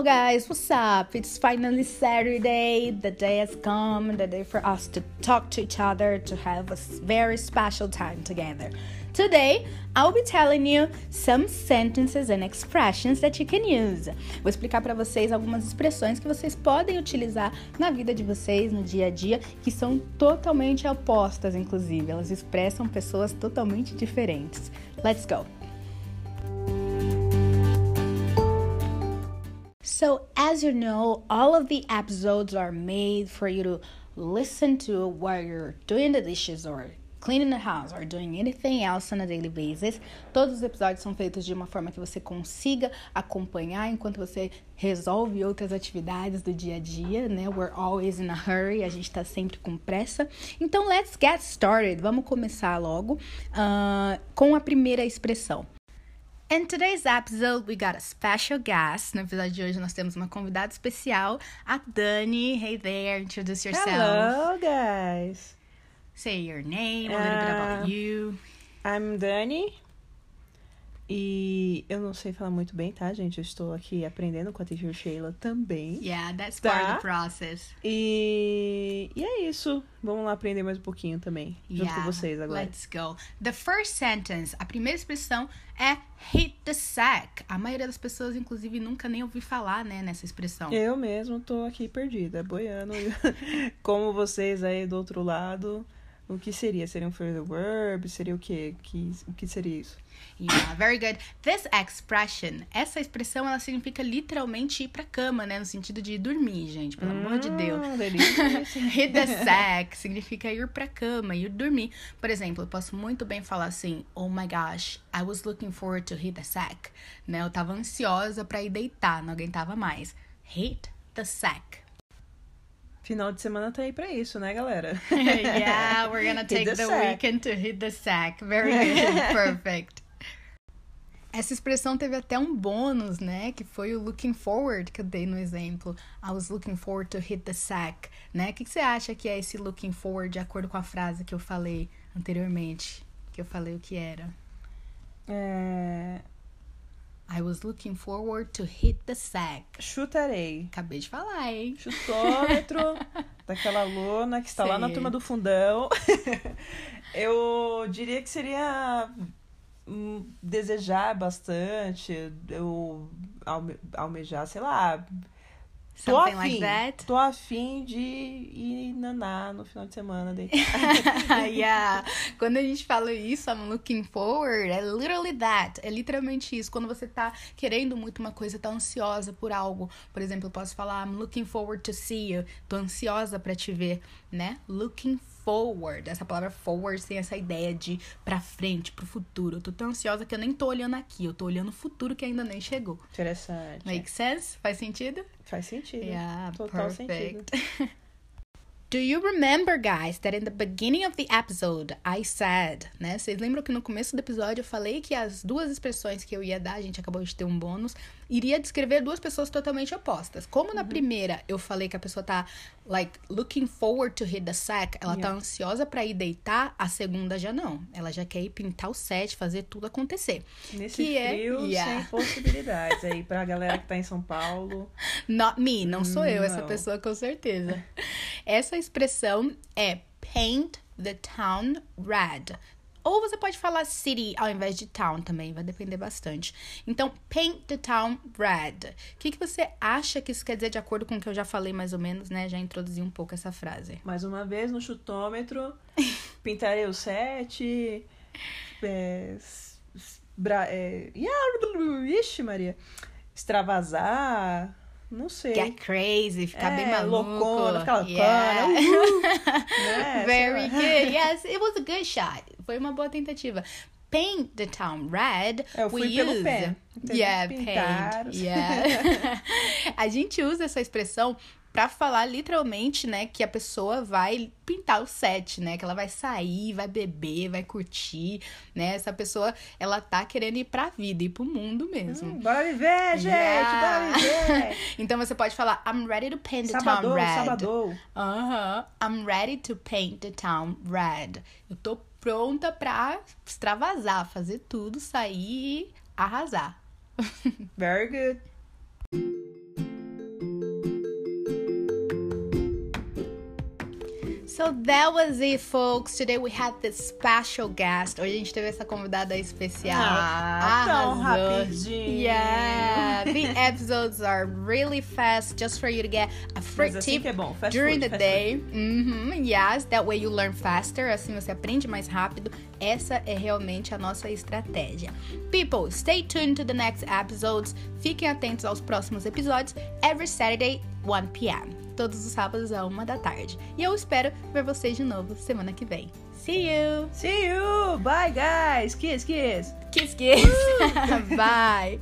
Hello, guys, what's up? It's finally Saturday. The day has come, the day for us to talk to each other, to have a very special time together. Today, I'll be telling you some sentences and expressions that you can use. Vou explicar para vocês algumas expressões que vocês podem utilizar na vida de vocês, no dia a dia, que são totalmente opostas, inclusive. Elas expressam pessoas totalmente diferentes. Let's go! So, as you know, all of the episodes are made for you to listen to while you're doing the dishes or cleaning the house or doing anything else on a daily basis. Todos os episódios são feitos de uma forma que você consiga acompanhar enquanto você resolve outras atividades do dia a dia, né? We're always in a hurry, a gente tá sempre com pressa. Então, let's get started. Vamos começar logo uh, com a primeira expressão. In today's episode, we got a special guest. No episódio de hoje, nós temos uma convidada especial, a Dani. Hey there, introduce yourself. Hello, guys. Say your name, a little bit about Uh, you. I'm Dani. E eu não sei falar muito bem, tá, gente? Eu estou aqui aprendendo com a teacher Sheila também. Yeah, that's part of Tá. the process. E, e é isso. Vamos lá aprender mais um pouquinho também. Junto yeah, com vocês agora. Let's go. The first sentence, a primeira expressão é hit the sack. A maioria das pessoas, inclusive, nunca nem ouvi falar, né, nessa expressão. Eu mesmo tô aqui perdida, boiando. Como vocês aí do outro lado. O que seria? Seria um further verb? Seria o quê? Que, o que seria isso? Yeah, very good. This expression, essa expressão, ela significa literalmente ir pra cama, né, no sentido de dormir, gente, pelo amor de Deus. Hum, delícia. Hit the sack significa ir pra cama, ir dormir. Por exemplo, eu posso muito bem falar assim: Oh my gosh, I was looking forward to hit the sack. Né? Eu tava ansiosa pra ir deitar, não aguentava mais. Hit the sack. Final de semana tá aí pra isso, né, galera? yeah, we're gonna take the the, weekend to hit the sack. Very good, perfect. Essa expressão teve até um bônus, né? Que foi o looking forward que eu dei no exemplo. I was looking forward to hit the sack, né? O que, que você acha que é esse looking forward de acordo com a frase que eu falei anteriormente? Que eu falei o que era. É... I was looking forward to hit the sack. Chutarei. Acabei de falar, hein? Chutômetro daquela luna que está lá na turma do fundão. Eu diria que seria hum, desejar bastante, eu alme- almejar, sei lá. Tô Something like afim, that. tô afim de ir naná no final de semana. yeah. Quando a gente fala isso, I'm looking forward, é literally that. É literalmente isso. Quando você tá querendo muito uma coisa, tá ansiosa por algo. Por exemplo, eu posso falar, I'm looking forward to see you. Tô ansiosa pra te ver, né? Looking forward. Essa palavra forward tem essa ideia de pra frente, pro futuro. Eu tô tão ansiosa que eu nem tô olhando aqui. Eu tô olhando o futuro que ainda nem chegou. Interessante. Make sense? Faz sentido? Faz sentido. Yeah, Total sentido. Do you remember, guys, that in the beginning of the episode I said, né? Vocês lembram que no começo do episódio eu falei que as duas expressões que eu ia dar, a gente acabou de ter um bônus, iria descrever duas pessoas totalmente opostas. Como Uhum. na primeira eu falei que a pessoa tá, like, looking forward to hit the sack, ela tá Yeah. ansiosa pra ir deitar, a segunda já não. Ela já quer ir pintar o set, fazer tudo acontecer. Nesse Que é- frio, yeah. sem possibilidades. Aí, pra galera que tá em São Paulo. Not me, não sou eu essa Não. pessoa com certeza. Essa expressão é paint the town red. Ou você pode falar city ao invés de town também, vai depender bastante. Então, paint the town red. O que, que você acha que isso quer dizer de acordo com o que eu já falei mais ou menos, né? Já introduzi um pouco essa frase. Mais uma vez no chutômetro. Pintarei o sete. É, bra, é, ixi, Maria. Extravasar. Não sei. Get crazy, ficar bem É, maluco. loucona, ficar loucona, Yeah. uhul. Né, Very good. Yes, it was a good shot. Foi uma boa tentativa. Paint the town red. É, eu fui we pelo use... pé. Entendeu? Yeah, Pintar. paint. Yeah. a gente usa essa expressão pra falar literalmente, né, que a pessoa vai pintar o set, né, que ela vai sair, vai beber, vai curtir, né? Essa pessoa, ela tá querendo ir pra vida, ir pro mundo mesmo. Hum, bora viver, gente! Yeah. Bora viver! Então você pode falar I'm ready to paint the Sabadou, town red. sabadou. Aham. I'm ready to paint the town red. Eu tô pronta pra extravasar, fazer tudo, sair e arrasar. Very good. So that was it, folks. Today we had this special guest. Hoje a gente teve essa convidada especial. Ah, tão rapidinho. Yeah, the episodes are really fast, just for you to get a free assim tip é bom. During food, the day. Mhm, yes, that way you learn faster. Assim você aprende mais rápido. Essa é realmente a nossa estratégia. People, stay tuned to the next episodes. Fiquem atentos aos próximos episódios. Every Saturday, 1 p.m. Todos os sábados, a uma da tarde. E eu espero ver vocês de novo semana que vem. See you! See you! Bye, guys! Kiss, kiss! Kiss, kiss! Bye!